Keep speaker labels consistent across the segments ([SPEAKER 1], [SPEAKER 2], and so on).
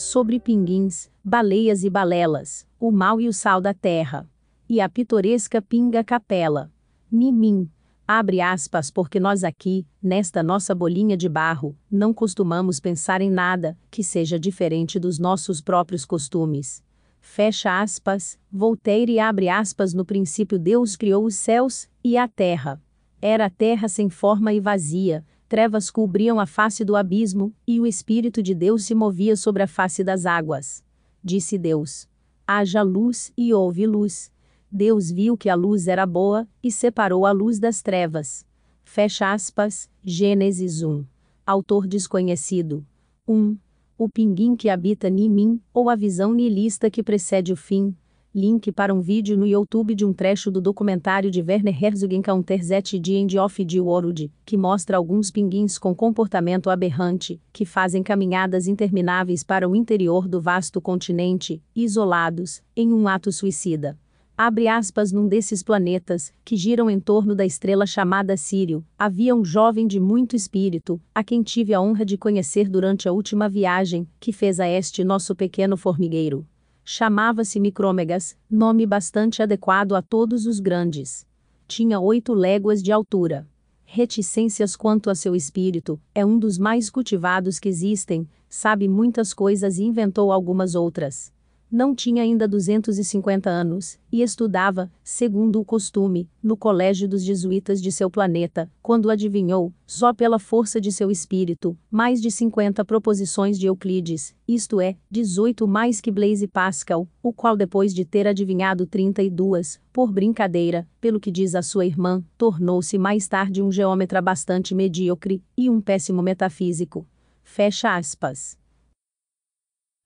[SPEAKER 1] sobre pinguins, baleias e balelas, o mal e o sal da terra. E a pitoresca pinga capela. Nimim. Abre aspas, porque nós aqui, nesta nossa bolinha de barro, não costumamos pensar em nada que seja diferente dos nossos próprios costumes. Fecha aspas, Voltaire e abre aspas no princípio Deus criou os céus e a terra. Era a terra sem forma e vazia, trevas cobriam a face do abismo, e o Espírito de Deus se movia sobre a face das águas. Disse Deus: Haja luz, e houve luz. Deus viu que a luz era boa, e separou a luz das trevas. Fecha aspas, Gênesis 1. Autor desconhecido. 1. O pinguim que habita em mim, ou a visão nihilista que precede o fim, link para um vídeo no YouTube de um trecho do documentário de Werner Herzog Encounter That The End of the World, que mostra alguns pinguins com comportamento aberrante, que fazem caminhadas intermináveis para o interior do vasto continente, isolados, em um ato suicida. Abre aspas num desses planetas, que giram em torno da estrela chamada Sírio, havia um jovem de muito espírito, a quem tive a honra de conhecer durante a última viagem, que fez a este nosso pequeno formigueiro. Chamava-se Micrômegas, nome bastante adequado a todos os grandes. Tinha oito léguas de altura. Reticências quanto a seu espírito, é um dos mais cultivados que existem, sabe muitas coisas e inventou algumas outras. Não tinha ainda 250 anos, e estudava, segundo o costume, no colégio dos jesuítas de seu planeta, quando adivinhou, só pela força de seu espírito, mais de 50 proposições de Euclides, isto é, 18 mais que Blaise Pascal, o qual depois de ter adivinhado 32, por brincadeira, pelo que diz a sua irmã, tornou-se mais tarde um geômetra bastante medíocre, e um péssimo metafísico. Fecha aspas.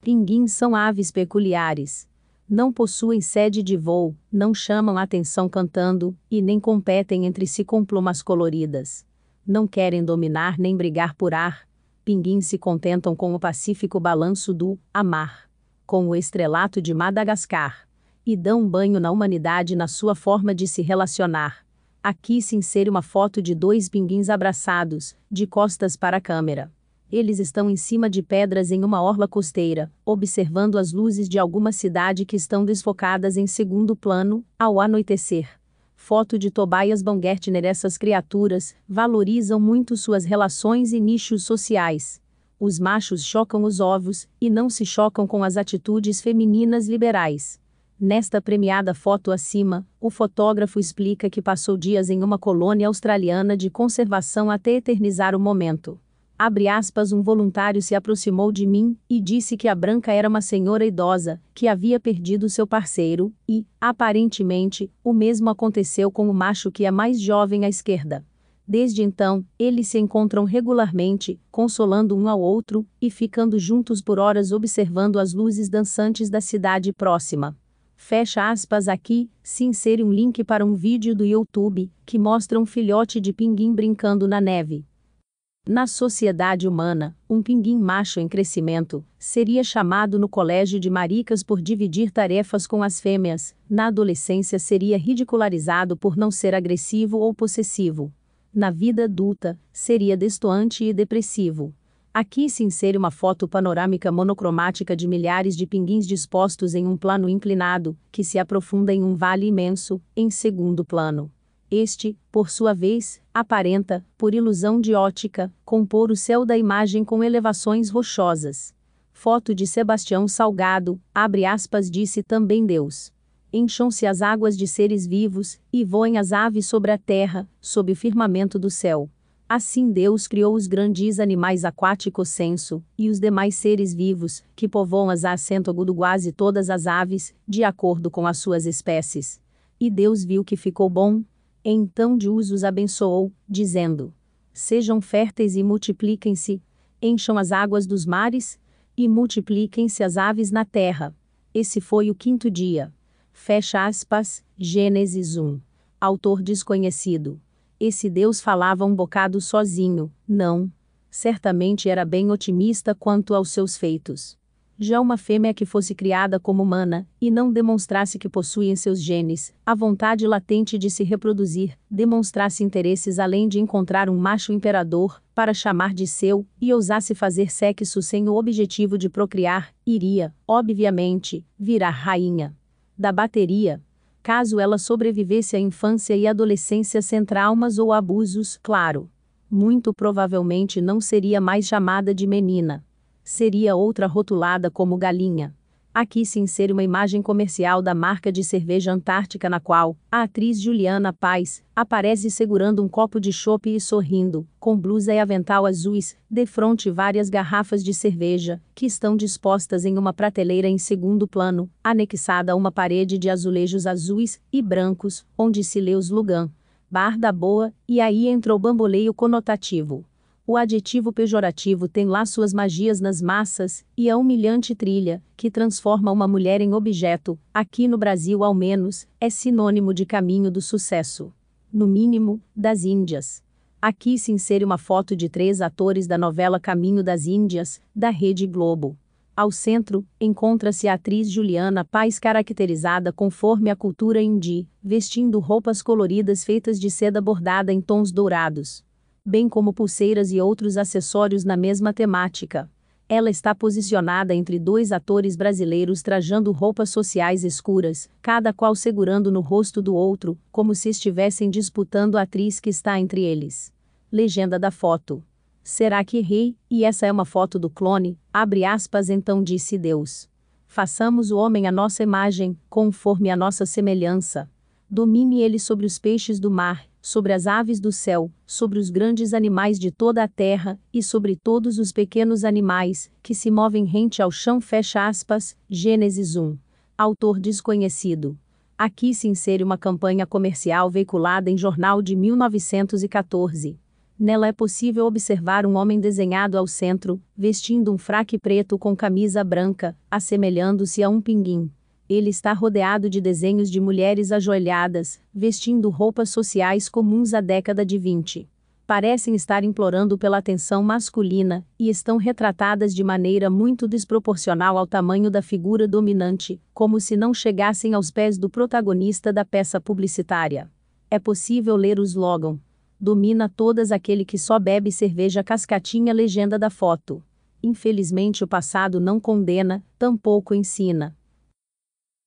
[SPEAKER 1] Pinguins são aves peculiares. Não possuem sede de voo, não chamam atenção cantando, e nem competem entre si com plumas coloridas. Não querem dominar nem brigar por ar. Pinguins se contentam com o pacífico balanço do amar, com o estrelato de Madagascar, e dão um banho na humanidade na sua forma de se relacionar. Aqui se insere uma foto de dois pinguins abraçados, de costas para a câmera. Eles estão em cima de pedras em uma orla costeira, observando as luzes de alguma cidade que estão desfocadas em segundo plano, ao anoitecer. Foto de Tobias Baumgartner Essas criaturas valorizam muito suas relações e nichos sociais. Os machos chocam os ovos, e não se chocam com as atitudes femininas liberais. Nesta premiada foto acima, o fotógrafo explica que passou dias em uma colônia australiana de conservação até eternizar o momento abre aspas, um voluntário se aproximou de mim e disse que a branca era uma senhora idosa, que havia perdido seu parceiro, e, aparentemente, o mesmo aconteceu com o macho que é mais jovem à esquerda. Desde então, eles se encontram regularmente, consolando um ao outro e ficando juntos por horas observando as luzes dançantes da cidade próxima. Fecha aspas aqui, se insere um link para um vídeo do YouTube que mostra um filhote de pinguim brincando na neve. Na sociedade humana, um pinguim macho em crescimento seria chamado no colégio de maricas por dividir tarefas com as fêmeas, na adolescência seria ridicularizado por não ser agressivo ou possessivo. Na vida adulta, seria destoante e depressivo. Aqui se insere uma foto panorâmica monocromática de milhares de pinguins dispostos em um plano inclinado, que se aprofunda em um vale imenso, em segundo plano. Este, por sua vez, aparenta, por ilusão de ótica, compor o céu da imagem com elevações rochosas. Foto de Sebastião Salgado, abre aspas, disse também Deus. Encham-se as águas de seres vivos, e voem as aves sobre a terra, sob o firmamento do céu. Assim Deus criou os grandes animais aquáticos senso, e os demais seres vivos, que povoam as assento agudo quase todas as aves, de acordo com as suas espécies. E Deus viu que ficou bom, então Deus os abençoou, dizendo: Sejam férteis e multipliquem-se, encham as águas dos mares, e multipliquem-se as aves na terra. Esse foi o quinto dia. Fecha aspas, Gênesis 1. Autor desconhecido. Esse Deus falava um bocado sozinho, não. Certamente era bem otimista quanto aos seus feitos. Já uma fêmea que fosse criada como humana, e não demonstrasse que possui em seus genes a vontade latente de se reproduzir, demonstrasse interesses além de encontrar um macho imperador, para chamar de seu, e ousasse fazer sexo sem o objetivo de procriar, iria, obviamente, virar rainha da bateria. Caso ela sobrevivesse à infância e adolescência sem traumas ou abusos, claro. Muito provavelmente não seria mais chamada de menina seria outra rotulada como galinha. Aqui se insere uma imagem comercial da marca de cerveja Antártica na qual a atriz Juliana Paz aparece segurando um copo de chopp e sorrindo, com blusa e avental azuis, de frente várias garrafas de cerveja, que estão dispostas em uma prateleira em segundo plano, anexada a uma parede de azulejos azuis e brancos, onde se lê os Lugan, Bar da Boa, e aí entrou o bamboleio conotativo. O adjetivo pejorativo tem lá suas magias nas massas, e a humilhante trilha, que transforma uma mulher em objeto, aqui no Brasil ao menos, é sinônimo de caminho do sucesso. No mínimo, das Índias. Aqui se insere uma foto de três atores da novela Caminho das Índias, da Rede Globo. Ao centro, encontra-se a atriz Juliana Paz caracterizada conforme a cultura indi, vestindo roupas coloridas feitas de seda bordada em tons dourados bem como pulseiras e outros acessórios na mesma temática. Ela está posicionada entre dois atores brasileiros trajando roupas sociais escuras, cada qual segurando no rosto do outro, como se estivessem disputando a atriz que está entre eles. Legenda da foto. Será que rei, e essa é uma foto do clone? Abre aspas, então disse Deus. Façamos o homem à nossa imagem, conforme a nossa semelhança. Domine ele sobre os peixes do mar, sobre as aves do céu, sobre os grandes animais de toda a terra, e sobre todos os pequenos animais, que se movem rente ao chão. Fecha aspas, Gênesis 1. Autor desconhecido. Aqui se insere uma campanha comercial veiculada em jornal de 1914. Nela é possível observar um homem desenhado ao centro, vestindo um fraque preto com camisa branca, assemelhando-se a um pinguim. Ele está rodeado de desenhos de mulheres ajoelhadas, vestindo roupas sociais comuns à década de 20. Parecem estar implorando pela atenção masculina, e estão retratadas de maneira muito desproporcional ao tamanho da figura dominante, como se não chegassem aos pés do protagonista da peça publicitária. É possível ler o slogan: Domina todas aquele que só bebe cerveja cascatinha legenda da foto. Infelizmente o passado não condena, tampouco ensina.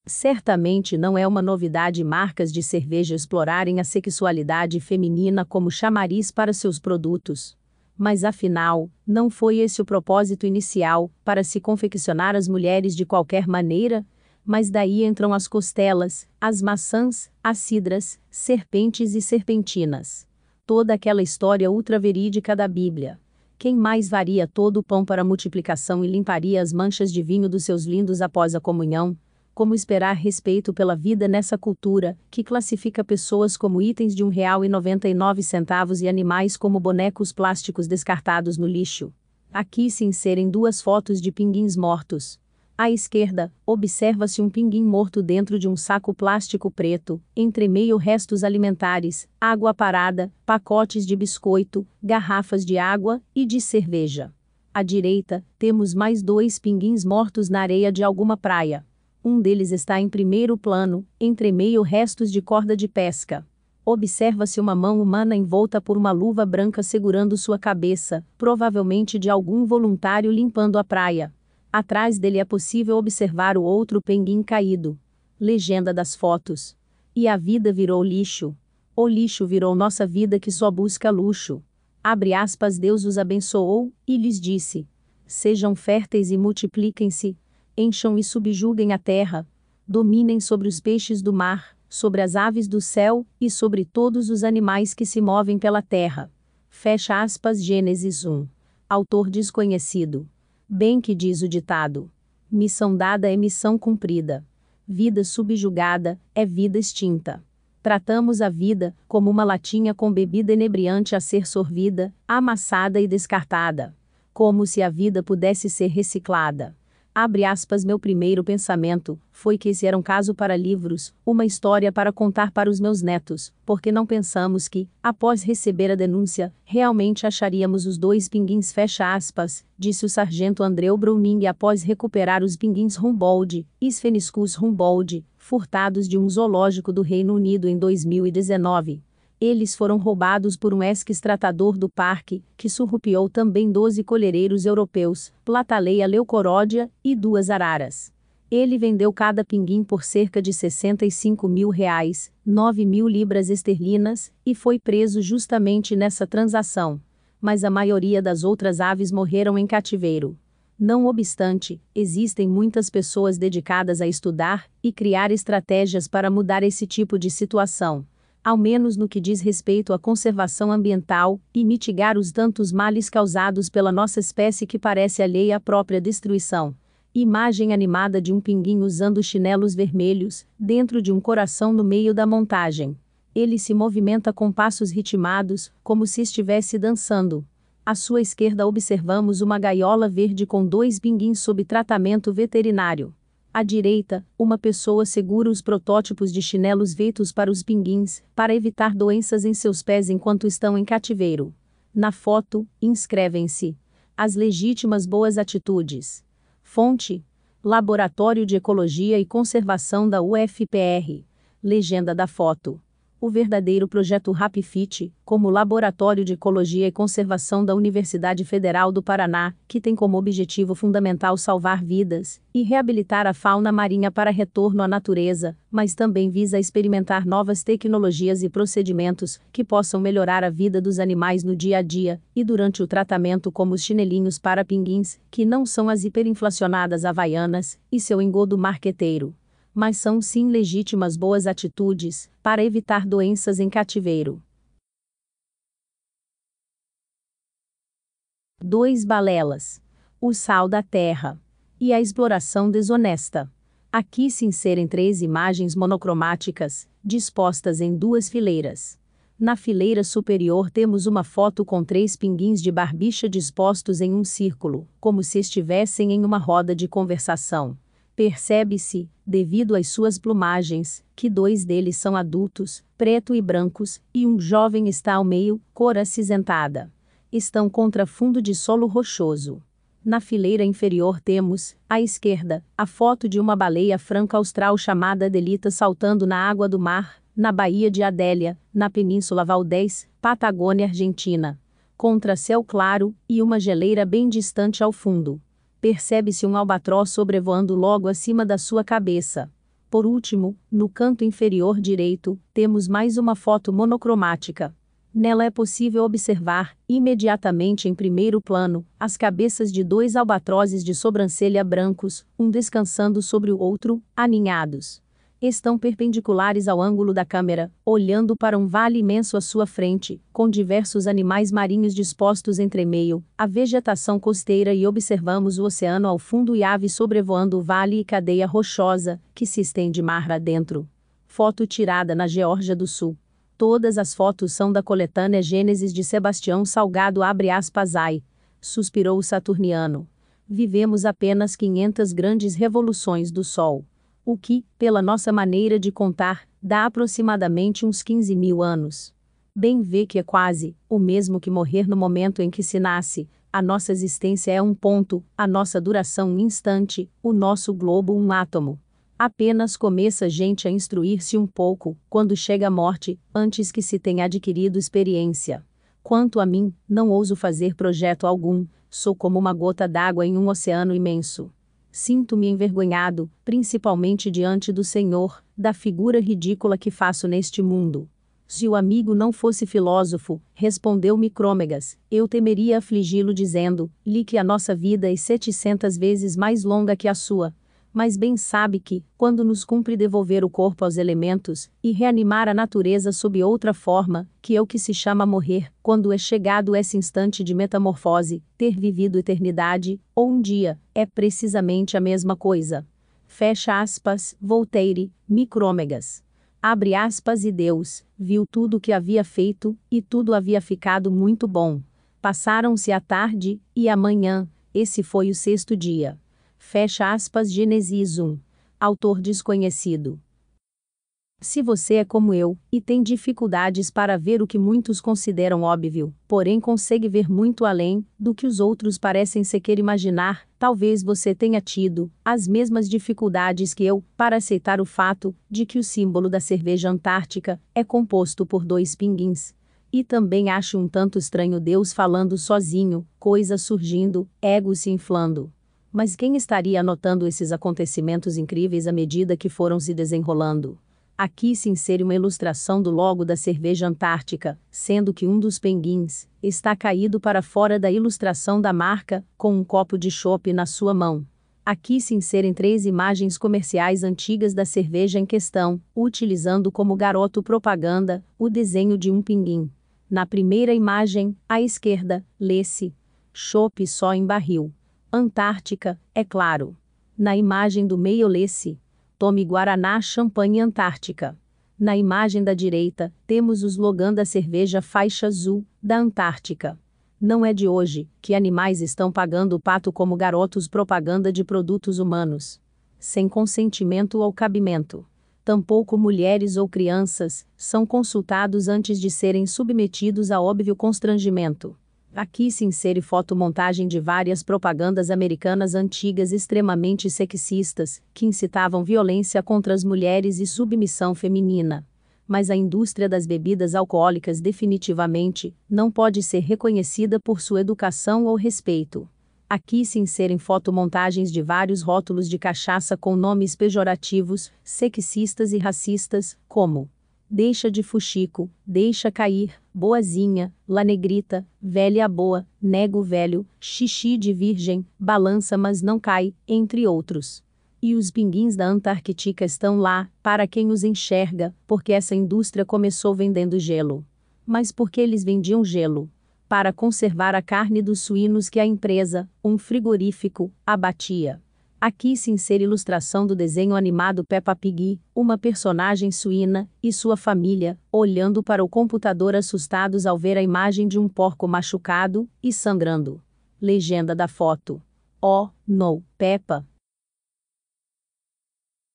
[SPEAKER 1] Certamente não é uma novidade marcas de cerveja explorarem a sexualidade feminina como chamariz para seus produtos. Mas afinal, não foi esse o propósito inicial, para se confeccionar as mulheres de qualquer maneira? Mas daí entram as costelas, as maçãs, as cidras, serpentes e serpentinas. Toda aquela história ultraverídica da Bíblia. Quem mais varia todo o pão para multiplicação e limparia as manchas de vinho dos seus lindos após a comunhão? Como esperar respeito pela vida nessa cultura, que classifica pessoas como itens de R$ 1,99 e animais como bonecos plásticos descartados no lixo? Aqui se inserem duas fotos de pinguins mortos. À esquerda, observa-se um pinguim morto dentro de um saco plástico preto, entre meio restos alimentares, água parada, pacotes de biscoito, garrafas de água e de cerveja. À direita, temos mais dois pinguins mortos na areia de alguma praia. Um deles está em primeiro plano, entre meio restos de corda de pesca. Observa-se uma mão humana envolta por uma luva branca segurando sua cabeça, provavelmente de algum voluntário limpando a praia. Atrás dele é possível observar o outro penguin caído. Legenda das fotos. E a vida virou lixo. O lixo virou nossa vida que só busca luxo. Abre aspas, Deus os abençoou, e lhes disse: Sejam férteis e multipliquem-se, encham e subjuguem a terra, dominem sobre os peixes do mar, sobre as aves do céu, e sobre todos os animais que se movem pela terra. Fecha aspas Gênesis 1. Autor desconhecido. Bem que diz o ditado. Missão dada é missão cumprida. Vida subjugada é vida extinta. Tratamos a vida como uma latinha com bebida inebriante a ser sorvida, amassada e descartada. Como se a vida pudesse ser reciclada. Abre aspas, meu primeiro pensamento foi que esse era um caso para livros, uma história para contar para os meus netos, porque não pensamos que, após receber a denúncia, realmente acharíamos os dois pinguins fecha aspas, disse o sargento Andreu Browning após recuperar os pinguins Humboldt, Spheniscus Humboldt, furtados de um zoológico do Reino Unido em 2019. Eles foram roubados por um ex-tratador do parque, que surrupiou também 12 colhereiros europeus, Plataleia leucoródia e duas araras. Ele vendeu cada pinguim por cerca de 65 mil reais, 9 mil libras esterlinas, e foi preso justamente nessa transação. Mas a maioria das outras aves morreram em cativeiro. Não obstante, existem muitas pessoas dedicadas a estudar e criar estratégias para mudar esse tipo de situação ao menos no que diz respeito à conservação ambiental, e mitigar os tantos males causados pela nossa espécie que parece alheia à própria destruição. Imagem animada de um pinguim usando chinelos vermelhos, dentro de um coração no meio da montagem. Ele se movimenta com passos ritmados, como se estivesse dançando. À sua esquerda observamos uma gaiola verde com dois pinguins sob tratamento veterinário. À direita, uma pessoa segura os protótipos de chinelos feitos para os pinguins, para evitar doenças em seus pés enquanto estão em cativeiro. Na foto, inscrevem-se as legítimas boas atitudes. Fonte: Laboratório de Ecologia e Conservação da UFPR. Legenda da foto o verdadeiro projeto RapFit, como Laboratório de Ecologia e Conservação da Universidade Federal do Paraná, que tem como objetivo fundamental salvar vidas e reabilitar a fauna marinha para retorno à natureza, mas também visa experimentar novas tecnologias e procedimentos que possam melhorar a vida dos animais no dia a dia e durante o tratamento, como os chinelinhos para pinguins, que não são as hiperinflacionadas havaianas, e seu engodo marqueteiro mas são sim legítimas boas atitudes para evitar doenças em cativeiro. 2. Balelas. O sal da terra. E a exploração desonesta. Aqui se inserem três imagens monocromáticas, dispostas em duas fileiras. Na fileira superior temos uma foto com três pinguins de barbicha dispostos em um círculo, como se estivessem em uma roda de conversação. Percebe-se, devido às suas plumagens, que dois deles são adultos, preto e brancos, e um jovem está ao meio, cor acinzentada. Estão contra fundo de solo rochoso. Na fileira inferior temos, à esquerda, a foto de uma baleia franca austral chamada Delita saltando na água do mar, na Baía de Adélia, na Península Valdez, Patagônia Argentina. Contra céu claro, e uma geleira bem distante ao fundo percebe-se um albatroz sobrevoando logo acima da sua cabeça. Por último, no canto inferior direito, temos mais uma foto monocromática. Nela é possível observar, imediatamente em primeiro plano, as cabeças de dois albatrozes de sobrancelha brancos, um descansando sobre o outro, aninhados estão perpendiculares ao ângulo da câmera, olhando para um vale imenso à sua frente, com diversos animais marinhos dispostos entre meio, a vegetação costeira e observamos o oceano ao fundo e aves sobrevoando o vale e cadeia rochosa, que se estende mar adentro. Foto tirada na Geórgia do Sul. Todas as fotos são da coletânea Gênesis de Sebastião Salgado abre aspas ai. Suspirou o saturniano. Vivemos apenas 500 grandes revoluções do Sol o que, pela nossa maneira de contar, dá aproximadamente uns 15 mil anos. Bem vê que é quase o mesmo que morrer no momento em que se nasce. A nossa existência é um ponto, a nossa duração um instante, o nosso globo um átomo. Apenas começa a gente a instruir-se um pouco, quando chega a morte, antes que se tenha adquirido experiência. Quanto a mim, não ouso fazer projeto algum, sou como uma gota d'água em um oceano imenso. Sinto-me envergonhado, principalmente diante do Senhor, da figura ridícula que faço neste mundo. Se o amigo não fosse filósofo, respondeu Micrômegas, eu temeria afligi-lo dizendo-lhe que a nossa vida é setecentas vezes mais longa que a sua, mas bem sabe que, quando nos cumpre devolver o corpo aos elementos, e reanimar a natureza sob outra forma, que é o que se chama morrer, quando é chegado esse instante de metamorfose, ter vivido eternidade, ou um dia, é precisamente a mesma coisa. Fecha aspas, Voltaire, Micrômegas. Abre aspas e Deus, viu tudo o que havia feito, e tudo havia ficado muito bom. Passaram-se a tarde, e a manhã, esse foi o sexto dia. Fecha aspas Gênesis 1. Autor desconhecido. Se você é como eu, e tem dificuldades para ver o que muitos consideram óbvio, porém consegue ver muito além do que os outros parecem sequer imaginar, talvez você tenha tido as mesmas dificuldades que eu para aceitar o fato de que o símbolo da cerveja antártica é composto por dois pinguins. E também acho um tanto estranho Deus falando sozinho, coisas surgindo, ego se inflando. Mas quem estaria anotando esses acontecimentos incríveis à medida que foram se desenrolando? Aqui se insere uma ilustração do logo da cerveja antártica, sendo que um dos penguins está caído para fora da ilustração da marca, com um copo de chopp na sua mão. Aqui se inserem três imagens comerciais antigas da cerveja em questão, utilizando como garoto propaganda o desenho de um pinguim. Na primeira imagem, à esquerda, lê-se: chopp só em barril. Antártica, é claro. Na imagem do meio lê-se: Tome Guaraná Champanhe Antártica. Na imagem da direita, temos o slogan da cerveja Faixa Azul, da Antártica. Não é de hoje que animais estão pagando o pato como garotos propaganda de produtos humanos. Sem consentimento ou cabimento. Tampouco mulheres ou crianças são consultados antes de serem submetidos a óbvio constrangimento. Aqui se insere fotomontagem de várias propagandas americanas antigas extremamente sexistas, que incitavam violência contra as mulheres e submissão feminina. Mas a indústria das bebidas alcoólicas definitivamente não pode ser reconhecida por sua educação ou respeito. Aqui se inserem fotomontagens de vários rótulos de cachaça com nomes pejorativos, sexistas e racistas, como deixa de fuxico, deixa cair, boazinha, lanegrita, velha boa, nego velho, xixi de virgem, balança mas não cai, entre outros. E os pinguins da Antártica estão lá, para quem os enxerga, porque essa indústria começou vendendo gelo. Mas por que eles vendiam gelo? Para conservar a carne dos suínos que a empresa, um frigorífico, abatia. Aqui se insere ilustração do desenho animado Peppa Pig, uma personagem suína, e sua família, olhando para o computador assustados ao ver a imagem de um porco machucado e sangrando. Legenda da foto. Oh, no, Peppa.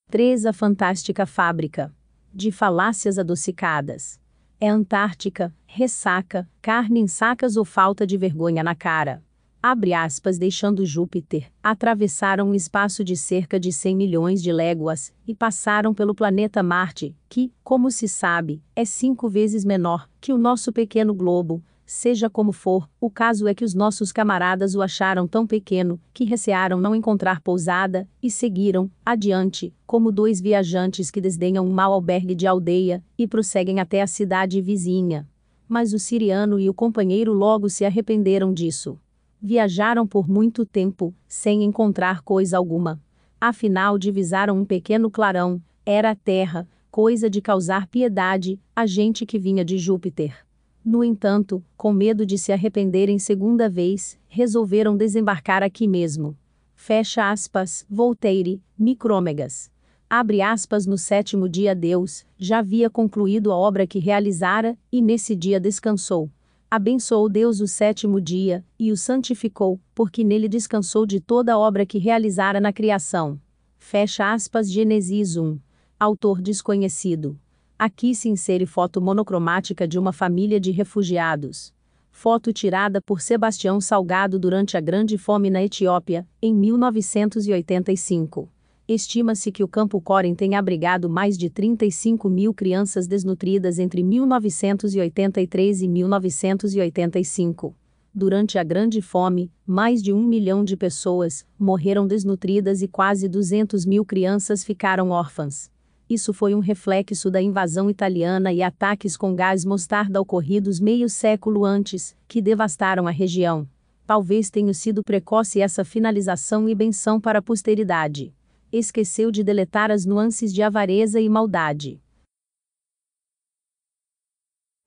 [SPEAKER 1] 3. A Fantástica Fábrica. De falácias adocicadas. É Antártica, ressaca, carne em sacas ou falta de vergonha na cara abre aspas, deixando Júpiter, atravessaram um espaço de cerca de 100 milhões de léguas e passaram pelo planeta Marte, que, como se sabe, é cinco vezes menor que o nosso pequeno globo. Seja como for, o caso é que os nossos camaradas o acharam tão pequeno que recearam não encontrar pousada e seguiram adiante, como dois viajantes que desdenham um mau albergue de aldeia e prosseguem até a cidade vizinha. Mas o siriano e o companheiro logo se arrependeram disso. Viajaram por muito tempo, sem encontrar coisa alguma. Afinal, divisaram um pequeno clarão, era a Terra, coisa de causar piedade, a gente que vinha de Júpiter. No entanto, com medo de se arrependerem segunda vez, resolveram desembarcar aqui mesmo. Fecha aspas, Voltaire, Micrômegas. Abre aspas no sétimo dia Deus, já havia concluído a obra que realizara, e nesse dia descansou. Abençoou Deus o sétimo dia, e o santificou, porque nele descansou de toda a obra que realizara na criação. Fecha aspas Gênesis 1. Autor desconhecido. Aqui se insere foto monocromática de uma família de refugiados. Foto tirada por Sebastião Salgado durante a Grande Fome na Etiópia, em 1985. Estima-se que o Campo Corem tenha abrigado mais de 35 mil crianças desnutridas entre 1983 e 1985. Durante a Grande Fome, mais de um milhão de pessoas morreram desnutridas e quase 200 mil crianças ficaram órfãs. Isso foi um reflexo da invasão italiana e ataques com gás mostarda ocorridos meio século antes, que devastaram a região. Talvez tenha sido precoce essa finalização e benção para a posteridade esqueceu de deletar as nuances de avareza e maldade.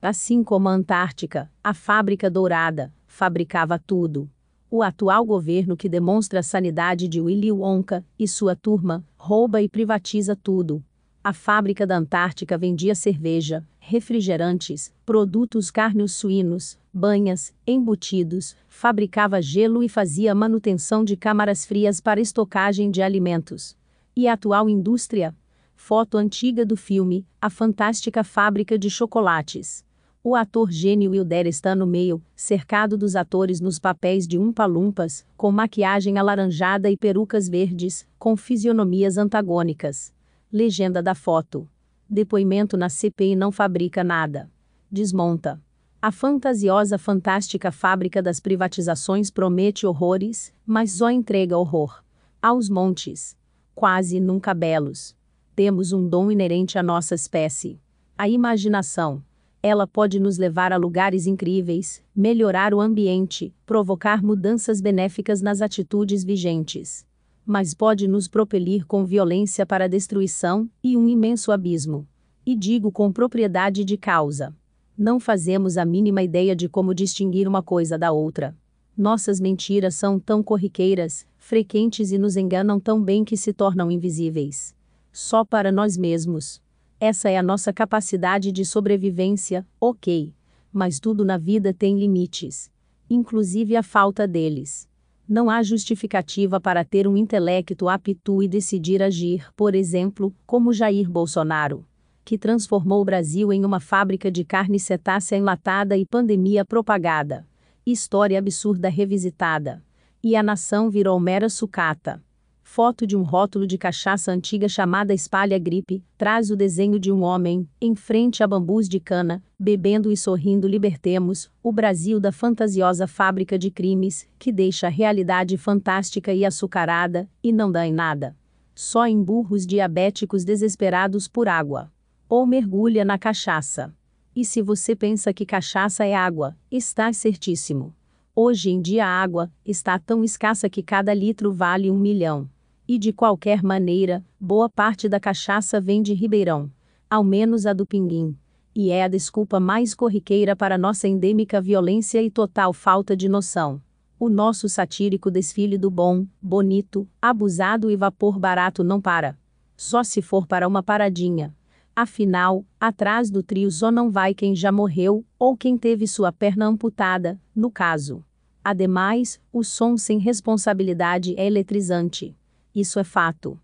[SPEAKER 1] Assim como a Antártica, a fábrica dourada, fabricava tudo. O atual governo que demonstra a sanidade de Willy Wonka e sua turma, rouba e privatiza tudo. A fábrica da Antártica vendia cerveja, refrigerantes, produtos carnes suínos, banhas, embutidos, fabricava gelo e fazia manutenção de câmaras frias para estocagem de alimentos. E a atual indústria? Foto antiga do filme A Fantástica Fábrica de Chocolates. O ator gênio Wilder está no meio, cercado dos atores nos papéis de umpa-lumpas, com maquiagem alaranjada e perucas verdes, com fisionomias antagônicas. Legenda da foto. Depoimento na CPI não fabrica nada. Desmonta. A fantasiosa fantástica fábrica das privatizações promete horrores, mas só entrega horror. Aos montes. Quase nunca belos. Temos um dom inerente à nossa espécie. A imaginação ela pode nos levar a lugares incríveis, melhorar o ambiente, provocar mudanças benéficas nas atitudes vigentes. Mas pode nos propelir com violência para a destruição e um imenso abismo. E digo com propriedade de causa. Não fazemos a mínima ideia de como distinguir uma coisa da outra. Nossas mentiras são tão corriqueiras, frequentes e nos enganam tão bem que se tornam invisíveis. Só para nós mesmos. Essa é a nossa capacidade de sobrevivência, ok. Mas tudo na vida tem limites. Inclusive a falta deles. Não há justificativa para ter um intelecto apto e decidir agir, por exemplo, como Jair Bolsonaro, que transformou o Brasil em uma fábrica de carne cetácea enlatada e pandemia propagada. História absurda revisitada. E a nação virou mera sucata. Foto de um rótulo de cachaça antiga chamada Espalha Gripe, traz o desenho de um homem, em frente a bambus de cana, bebendo e sorrindo libertemos, o Brasil da fantasiosa fábrica de crimes, que deixa a realidade fantástica e açucarada, e não dá em nada. Só em burros diabéticos desesperados por água. Ou mergulha na cachaça. E se você pensa que cachaça é água, está certíssimo. Hoje em dia a água está tão escassa que cada litro vale um milhão. E de qualquer maneira, boa parte da cachaça vem de Ribeirão, ao menos a do Pinguim. E é a desculpa mais corriqueira para nossa endêmica violência e total falta de noção. O nosso satírico desfile do bom, bonito, abusado e vapor barato não para. Só se for para uma paradinha. Afinal, atrás do trio só não vai quem já morreu, ou quem teve sua perna amputada, no caso. Ademais, o som sem responsabilidade é eletrizante. Isso é fato.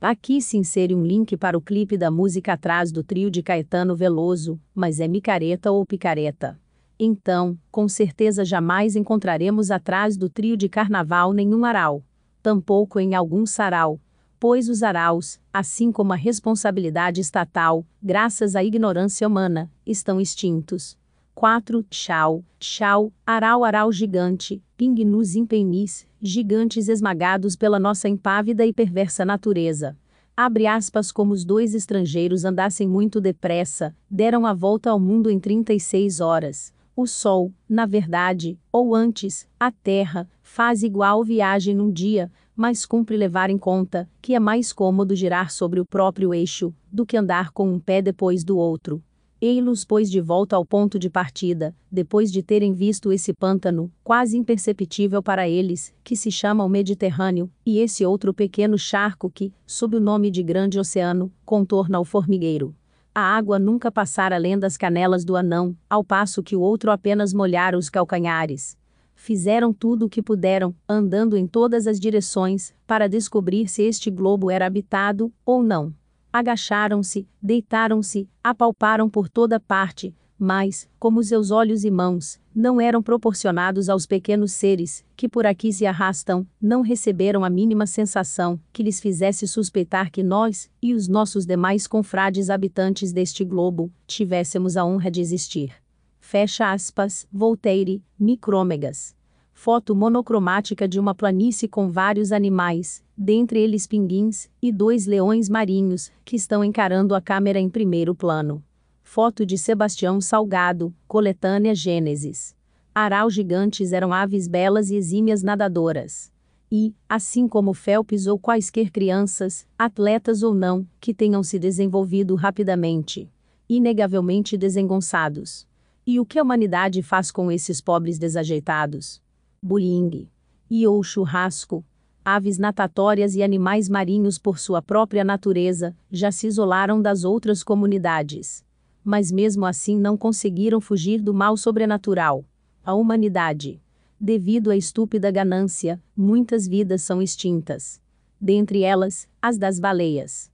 [SPEAKER 1] Aqui se insere um link para o clipe da música atrás do trio de Caetano Veloso, mas é micareta ou picareta. Então, com certeza jamais encontraremos atrás do trio de carnaval nenhum aral. Tampouco em algum sarau. Pois os araus, assim como a responsabilidade estatal, graças à ignorância humana, estão extintos. 4. Tchau, tchau, aral aral gigante, ping-nos impenis, gigantes esmagados pela nossa impávida e perversa natureza. Abre aspas como os dois estrangeiros andassem muito depressa, deram a volta ao mundo em 36 horas. O Sol, na verdade, ou antes, a Terra, faz igual viagem num dia, mas cumpre levar em conta que é mais cômodo girar sobre o próprio eixo do que andar com um pé depois do outro. Ei-los pôs de volta ao ponto de partida, depois de terem visto esse pântano, quase imperceptível para eles, que se chama o Mediterrâneo, e esse outro pequeno charco que, sob o nome de Grande Oceano, contorna o formigueiro. A água nunca passara além das canelas do anão, ao passo que o outro apenas molhara os calcanhares. Fizeram tudo o que puderam, andando em todas as direções, para descobrir se este globo era habitado ou não. Agacharam-se, deitaram-se, apalparam por toda parte, mas, como seus olhos e mãos não eram proporcionados aos pequenos seres que por aqui se arrastam, não receberam a mínima sensação que lhes fizesse suspeitar que nós e os nossos demais confrades habitantes deste globo tivéssemos a honra de existir. Fecha aspas, Voltaire, Micrômegas foto monocromática de uma planície com vários animais, dentre eles pinguins, e dois leões marinhos, que estão encarando a câmera em primeiro plano. Foto de Sebastião Salgado, coletânea Gênesis. Aral gigantes eram aves belas e exímias nadadoras. E, assim como Phelps ou quaisquer crianças, atletas ou não, que tenham se desenvolvido rapidamente, inegavelmente desengonçados. E o que a humanidade faz com esses pobres desajeitados? bullying e ou churrasco, aves natatórias e animais marinhos por sua própria natureza, já se isolaram das outras comunidades. mas mesmo assim não conseguiram fugir do mal sobrenatural. A humanidade. Devido à estúpida ganância, muitas vidas são extintas. Dentre elas, as das baleias.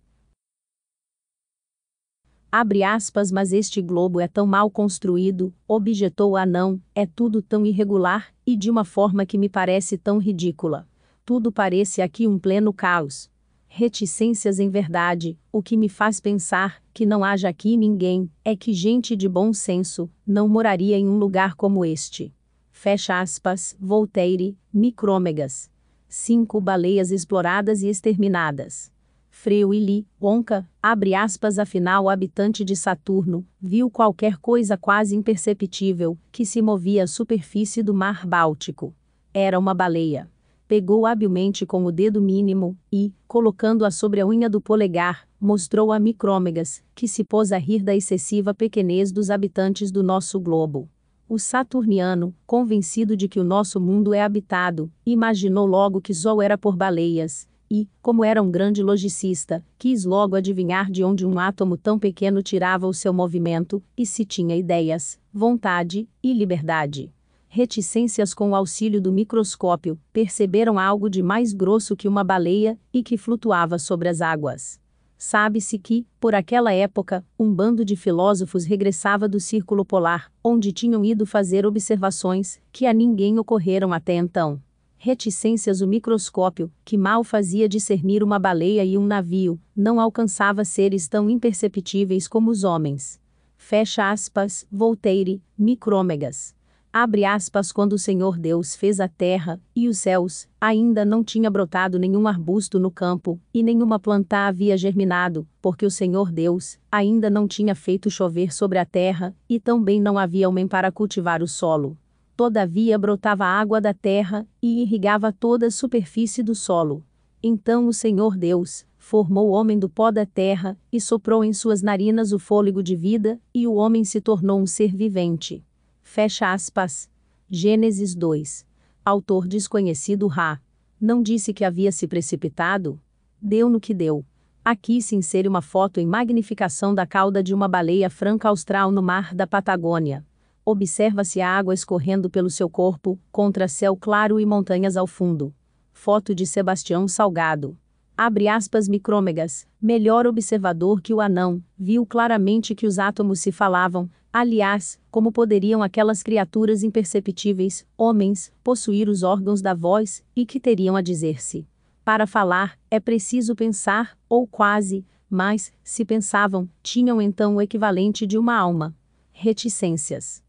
[SPEAKER 1] Abre aspas, mas este globo é tão mal construído, objetou o anão, é tudo tão irregular, e de uma forma que me parece tão ridícula. Tudo parece aqui um pleno caos. Reticências em verdade, o que me faz pensar que não haja aqui ninguém, é que gente de bom senso não moraria em um lugar como este. Fecha aspas, Voltaire, Micrômegas. Cinco baleias exploradas e exterminadas. Freu e Li, Onca, abre aspas afinal o habitante de Saturno, viu qualquer coisa quase imperceptível, que se movia à superfície do mar Báltico. Era uma baleia. Pegou habilmente com o dedo mínimo, e, colocando-a sobre a unha do polegar, mostrou a Micrômegas, que se pôs a rir da excessiva pequenez dos habitantes do nosso globo. O saturniano, convencido de que o nosso mundo é habitado, imaginou logo que Zol era por baleias, e, como era um grande logicista, quis logo adivinhar de onde um átomo tão pequeno tirava o seu movimento, e se tinha ideias, vontade e liberdade. Reticências com o auxílio do microscópio, perceberam algo de mais grosso que uma baleia e que flutuava sobre as águas. Sabe-se que, por aquela época, um bando de filósofos regressava do círculo polar, onde tinham ido fazer observações que a ninguém ocorreram até então reticências o microscópio, que mal fazia discernir uma baleia e um navio, não alcançava seres tão imperceptíveis como os homens. Fecha aspas, Voltaire, micrômegas. Abre aspas quando o Senhor Deus fez a terra e os céus, ainda não tinha brotado nenhum arbusto no campo, e nenhuma planta havia germinado, porque o Senhor Deus ainda não tinha feito chover sobre a terra, e também não havia homem para cultivar o solo. Todavia brotava água da terra, e irrigava toda a superfície do solo. Então o Senhor Deus formou o homem do pó da terra, e soprou em suas narinas o fôlego de vida, e o homem se tornou um ser vivente. Fecha aspas. Gênesis 2. Autor desconhecido Ra. Não disse que havia se precipitado? Deu no que deu. Aqui se insere uma foto em magnificação da cauda de uma baleia franca austral no mar da Patagônia. Observa-se a água escorrendo pelo seu corpo, contra céu claro e montanhas ao fundo. Foto de Sebastião Salgado. Abre aspas micrômegas, melhor observador que o anão, viu claramente que os átomos se falavam, aliás, como poderiam aquelas criaturas imperceptíveis, homens, possuir os órgãos da voz, e que teriam a dizer-se. Para falar, é preciso pensar, ou quase, mas, se pensavam, tinham então o equivalente de uma alma. Reticências.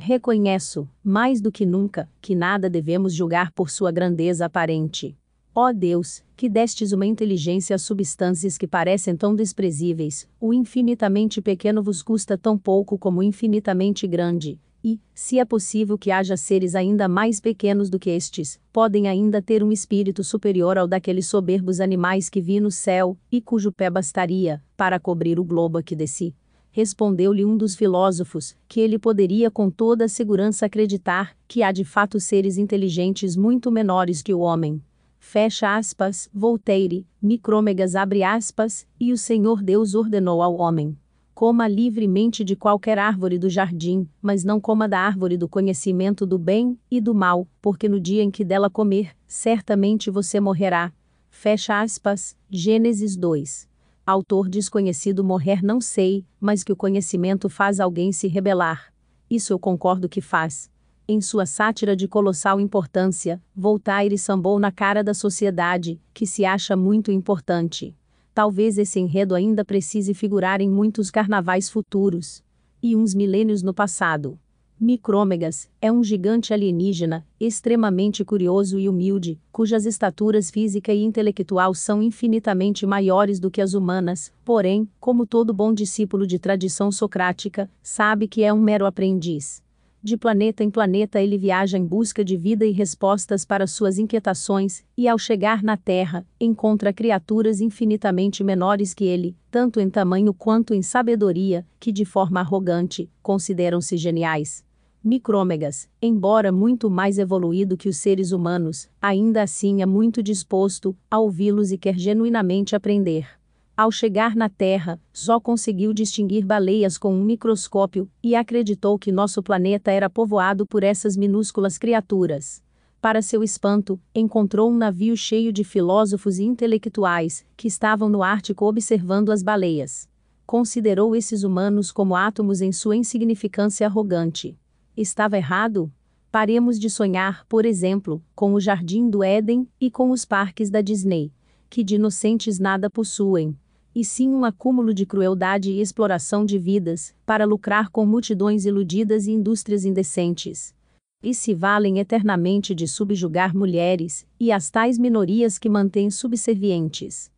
[SPEAKER 1] Reconheço, mais do que nunca, que nada devemos julgar por sua grandeza aparente. Ó Deus, que destes uma inteligência a substâncias que parecem tão desprezíveis, o infinitamente pequeno vos custa tão pouco como o infinitamente grande, e, se é possível que haja seres ainda mais pequenos do que estes, podem ainda ter um espírito superior ao daqueles soberbos animais que vi no céu, e cujo pé bastaria, para cobrir o globo a que desci respondeu-lhe um dos filósofos, que ele poderia com toda a segurança acreditar que há de fato seres inteligentes muito menores que o homem. Fecha aspas, Voltaire, Micrômegas abre aspas, e o Senhor Deus ordenou ao homem. Coma livremente de qualquer árvore do jardim, mas não coma da árvore do conhecimento do bem e do mal, porque no dia em que dela comer, certamente você morrerá. Fecha aspas, Gênesis 2 autor desconhecido morrer não sei, mas que o conhecimento faz alguém se rebelar. Isso eu concordo que faz. Em sua sátira de colossal importância, Voltaire sambou na cara da sociedade, que se acha muito importante. Talvez esse enredo ainda precise figurar em muitos carnavais futuros. E uns milênios no passado. Micrômegas é um gigante alienígena, extremamente curioso e humilde, cujas estaturas física e intelectual são infinitamente maiores do que as humanas, porém, como todo bom discípulo de tradição socrática, sabe que é um mero aprendiz. De planeta em planeta ele viaja em busca de vida e respostas para suas inquietações, e ao chegar na Terra, encontra criaturas infinitamente menores que ele, tanto em tamanho quanto em sabedoria, que de forma arrogante, consideram-se geniais. Micrômegas, embora muito mais evoluído que os seres humanos, ainda assim é muito disposto a ouvi-los e quer genuinamente aprender. Ao chegar na Terra, só conseguiu distinguir baleias com um microscópio e acreditou que nosso planeta era povoado por essas minúsculas criaturas. Para seu espanto, encontrou um navio cheio de filósofos e intelectuais que estavam no Ártico observando as baleias. Considerou esses humanos como átomos em sua insignificância arrogante. Estava errado? Paremos de sonhar, por exemplo, com o Jardim do Éden e com os parques da Disney, que de inocentes nada possuem, e sim um acúmulo de crueldade e exploração de vidas, para lucrar com multidões iludidas e indústrias indecentes. E se valem eternamente de subjugar mulheres, e as tais minorias que mantêm subservientes.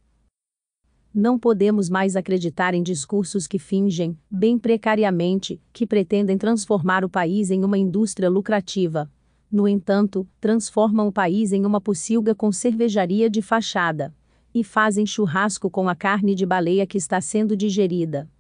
[SPEAKER 1] Não podemos mais acreditar em discursos que fingem, bem precariamente, que pretendem transformar o país em uma indústria lucrativa. No entanto, transformam o país em uma pocilga com cervejaria de fachada e fazem churrasco com a carne de baleia que está sendo digerida.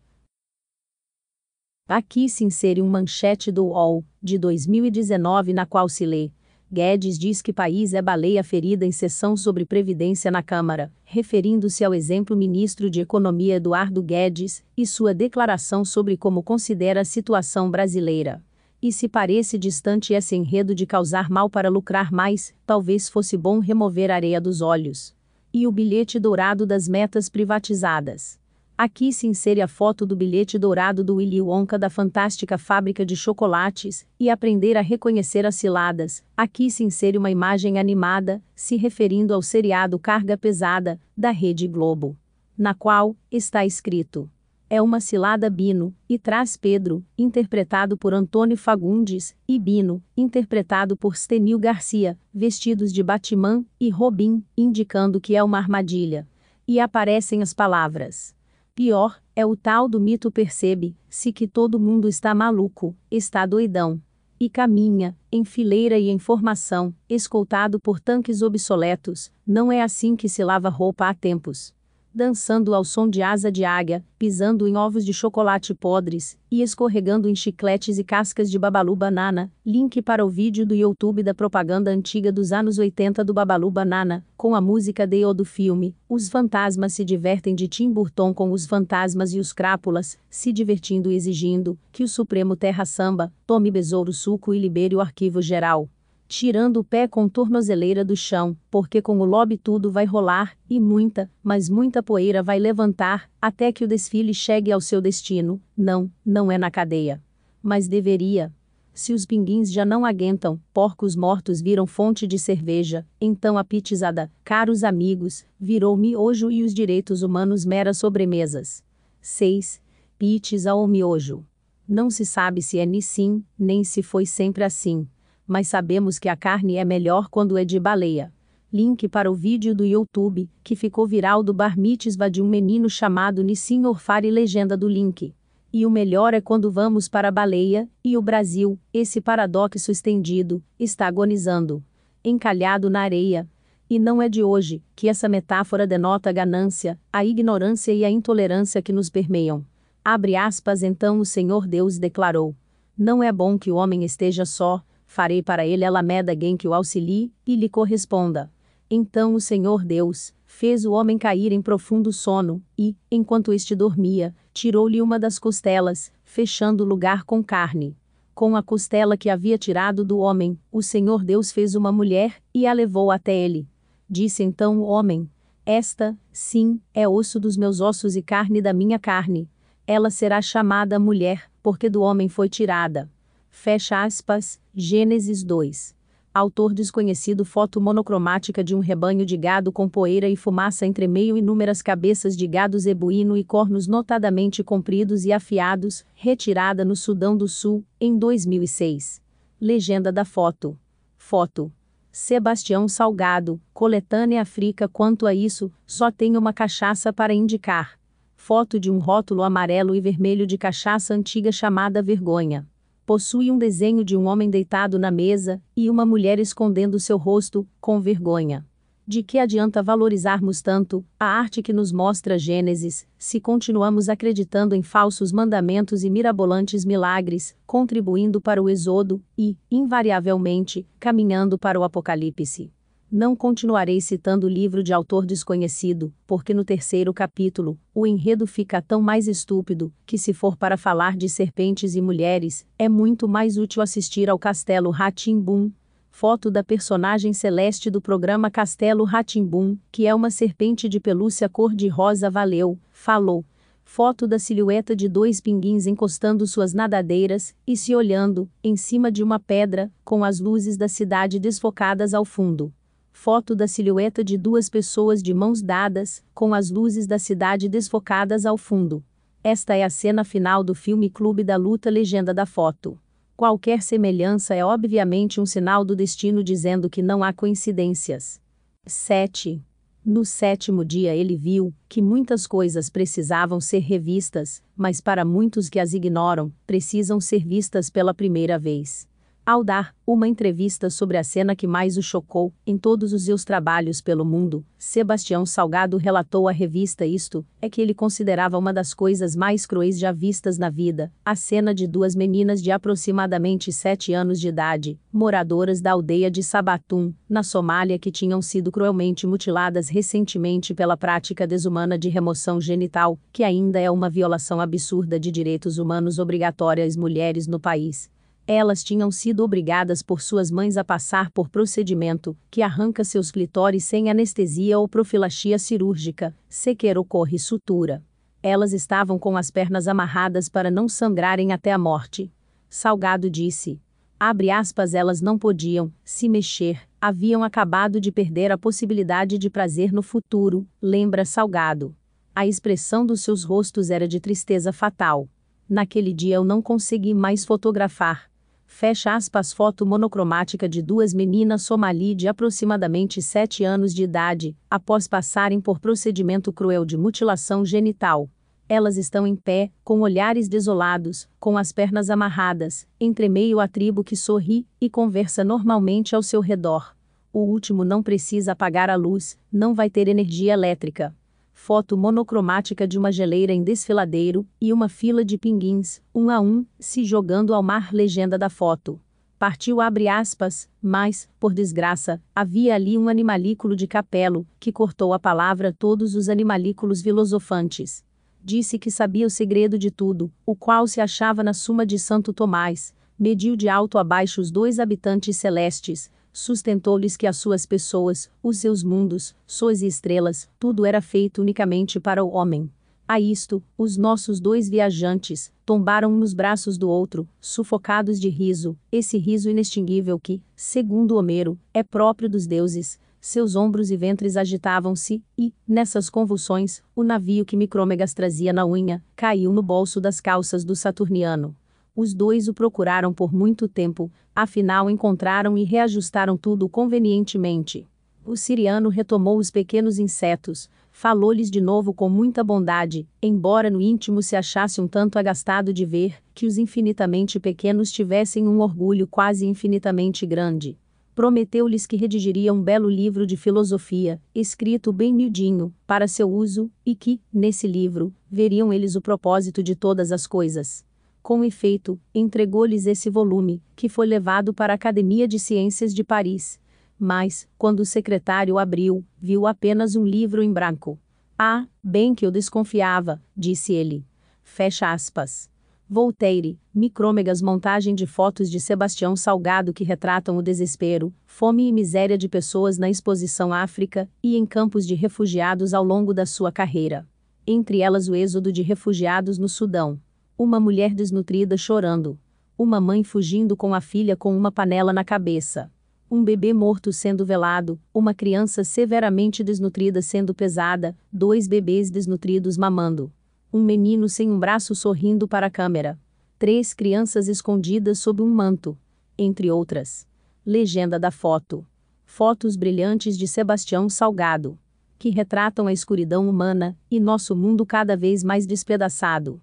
[SPEAKER 1] Aqui se insere um manchete do UOL, de 2019, na qual se lê: Guedes diz que país é baleia ferida em sessão sobre Previdência na Câmara, referindo-se ao exemplo ministro de Economia Eduardo Guedes e sua declaração sobre como considera a situação brasileira. E se parece distante esse enredo de causar mal para lucrar mais, talvez fosse bom remover a areia dos olhos e o bilhete dourado das metas privatizadas. Aqui se insere a foto do bilhete dourado do Willy Wonka da fantástica fábrica de chocolates, e aprender a reconhecer as ciladas. Aqui se insere uma imagem animada, se referindo ao seriado Carga Pesada, da Rede Globo. Na qual, está escrito: é uma cilada Bino, e traz Pedro, interpretado por Antônio Fagundes, e Bino, interpretado por Stenil Garcia, vestidos de Batman e Robin, indicando que é uma armadilha. E aparecem as palavras. Pior, é o tal do mito percebe-se que todo mundo está maluco, está doidão. E caminha, em fileira e em formação, escoltado por tanques obsoletos, não é assim que se lava roupa há tempos dançando ao som de asa de águia, pisando em ovos de chocolate podres e escorregando em chicletes e cascas de babalu banana. Link para o vídeo do YouTube da propaganda antiga dos anos 80 do Babalu Banana, com a música de O do filme. Os fantasmas se divertem de Tim Burton com os fantasmas e os crápulas, se divertindo e exigindo que o Supremo Terra Samba tome besouro suco e libere o arquivo geral tirando o pé com tornozeleira do chão, porque com o lobby tudo vai rolar, e muita, mas muita poeira vai levantar, até que o desfile chegue ao seu destino. Não, não é na cadeia. Mas deveria. Se os pinguins já não aguentam, porcos mortos viram fonte de cerveja, então a pitizada, caros amigos, virou miojo e os direitos humanos meras sobremesas. 6. Pizza ou miojo. Não se sabe se é sim, nem se foi sempre assim mas sabemos que a carne é melhor quando é de baleia. Link para o vídeo do YouTube, que ficou viral do bar mitzvah de um menino chamado Nissim Orfar e legenda do link. E o melhor é quando vamos para a baleia, e o Brasil, esse paradoxo estendido, está agonizando. Encalhado na areia. E não é de hoje, que essa metáfora denota a ganância, a ignorância e a intolerância que nos permeiam. Abre aspas então o Senhor Deus declarou. Não é bom que o homem esteja só, farei para ele Alameda alguém que o auxilie e lhe corresponda. Então o Senhor Deus fez o homem cair em profundo sono, e, enquanto este dormia, tirou-lhe uma das costelas, fechando o lugar com carne. Com a costela que havia tirado do homem, o Senhor Deus fez uma mulher, e a levou até ele. Disse então o homem: Esta, sim, é osso dos meus ossos e carne da minha carne. Ela será chamada mulher, porque do homem foi tirada. Fecha aspas, Gênesis 2. Autor desconhecido foto monocromática de um rebanho de gado com poeira e fumaça entre meio inúmeras cabeças de gado zebuíno e cornos notadamente compridos e afiados, retirada no Sudão do Sul, em 2006. Legenda da foto. Foto. Sebastião Salgado, coletânea África. Quanto a isso, só tem uma cachaça para indicar. Foto de um rótulo amarelo e vermelho de cachaça antiga chamada Vergonha possui um desenho de um homem deitado na mesa e uma mulher escondendo seu rosto, com vergonha. De que adianta valorizarmos tanto a arte que nos mostra Gênesis, se continuamos acreditando em falsos mandamentos e mirabolantes milagres, contribuindo para o Êxodo e, invariavelmente, caminhando para o Apocalipse? Não continuarei citando o livro de autor desconhecido, porque no terceiro capítulo, o enredo fica tão mais estúpido, que se for para falar de serpentes e mulheres, é muito mais útil assistir ao Castelo Ratimbum. Foto da personagem celeste do programa Castelo Ratimbum, que é uma serpente de pelúcia cor-de-rosa valeu, falou. Foto da silhueta de dois pinguins encostando suas nadadeiras e se olhando, em cima de uma pedra, com as luzes da cidade desfocadas ao fundo foto da silhueta de duas pessoas de mãos dadas, com as luzes da cidade desfocadas ao fundo. Esta é a cena final do filme Clube da Luta Legenda da Foto. Qualquer semelhança é obviamente um sinal do destino dizendo que não há coincidências. 7. No sétimo dia ele viu que muitas coisas precisavam ser revistas, mas para muitos que as ignoram, precisam ser vistas pela primeira vez. Ao dar uma entrevista sobre a cena que mais o chocou em todos os seus trabalhos pelo mundo, Sebastião Salgado relatou à revista isto: é que ele considerava uma das coisas mais cruéis já vistas na vida, a cena de duas meninas de aproximadamente sete anos de idade, moradoras da aldeia de Sabatum, na Somália, que tinham sido cruelmente mutiladas recentemente pela prática desumana de remoção genital, que ainda é uma violação absurda de direitos humanos obrigatória às mulheres no país. Elas tinham sido obrigadas por suas mães a passar por procedimento que arranca seus clitóris sem anestesia ou profilaxia cirúrgica, sequer ocorre sutura. Elas estavam com as pernas amarradas para não sangrarem até a morte. Salgado disse. Abre aspas, elas não podiam se mexer, haviam acabado de perder a possibilidade de prazer no futuro, lembra Salgado. A expressão dos seus rostos era de tristeza fatal. Naquele dia eu não consegui mais fotografar, Fecha aspas foto monocromática de duas meninas somali de aproximadamente 7 anos de idade, após passarem por procedimento cruel de mutilação genital. Elas estão em pé, com olhares desolados, com as pernas amarradas, entre meio à tribo que sorri e conversa normalmente ao seu redor. O último não precisa apagar a luz, não vai ter energia elétrica foto monocromática de uma geleira em desfiladeiro, e uma fila de pinguins, um a um, se jogando ao mar. Legenda da foto. Partiu abre aspas, mas, por desgraça, havia ali um animalículo de capelo, que cortou a palavra todos os animalículos filosofantes. Disse que sabia o segredo de tudo, o qual se achava na Suma de Santo Tomás, mediu de alto a baixo os dois habitantes celestes, sustentou-lhes que as suas pessoas, os seus mundos, suas estrelas, tudo era feito unicamente para o homem. A isto, os nossos dois viajantes tombaram nos braços do outro, sufocados de riso, esse riso inextinguível que, segundo Homero, é próprio dos deuses. Seus ombros e ventres agitavam-se, e, nessas convulsões, o navio que Micrômegas trazia na unha caiu no bolso das calças do Saturniano. Os dois o procuraram por muito tempo, afinal encontraram e reajustaram tudo convenientemente. O siriano retomou os pequenos insetos, falou-lhes de novo com muita bondade, embora no íntimo se achasse um tanto agastado de ver que os infinitamente pequenos tivessem um orgulho quase infinitamente grande. Prometeu-lhes que redigiria um belo livro de filosofia, escrito bem miudinho, para seu uso, e que, nesse livro, veriam eles o propósito de todas as coisas. Com efeito, entregou-lhes esse volume, que foi levado para a Academia de Ciências de Paris. Mas, quando o secretário abriu, viu apenas um livro em branco. Ah, bem que eu desconfiava, disse ele. Fecha aspas. Voltaire, Micrômegas montagem de fotos de Sebastião Salgado que retratam o desespero, fome e miséria de pessoas na exposição África e em campos de refugiados ao longo da sua carreira. Entre elas o êxodo de refugiados no Sudão, uma mulher desnutrida chorando. Uma mãe fugindo com a filha com uma panela na cabeça. Um bebê morto sendo velado, uma criança severamente desnutrida sendo pesada, dois bebês desnutridos mamando. Um menino sem um braço sorrindo para a câmera. Três crianças escondidas sob um manto. Entre outras. Legenda da foto. Fotos brilhantes de Sebastião Salgado. Que retratam a escuridão humana e nosso mundo cada vez mais despedaçado.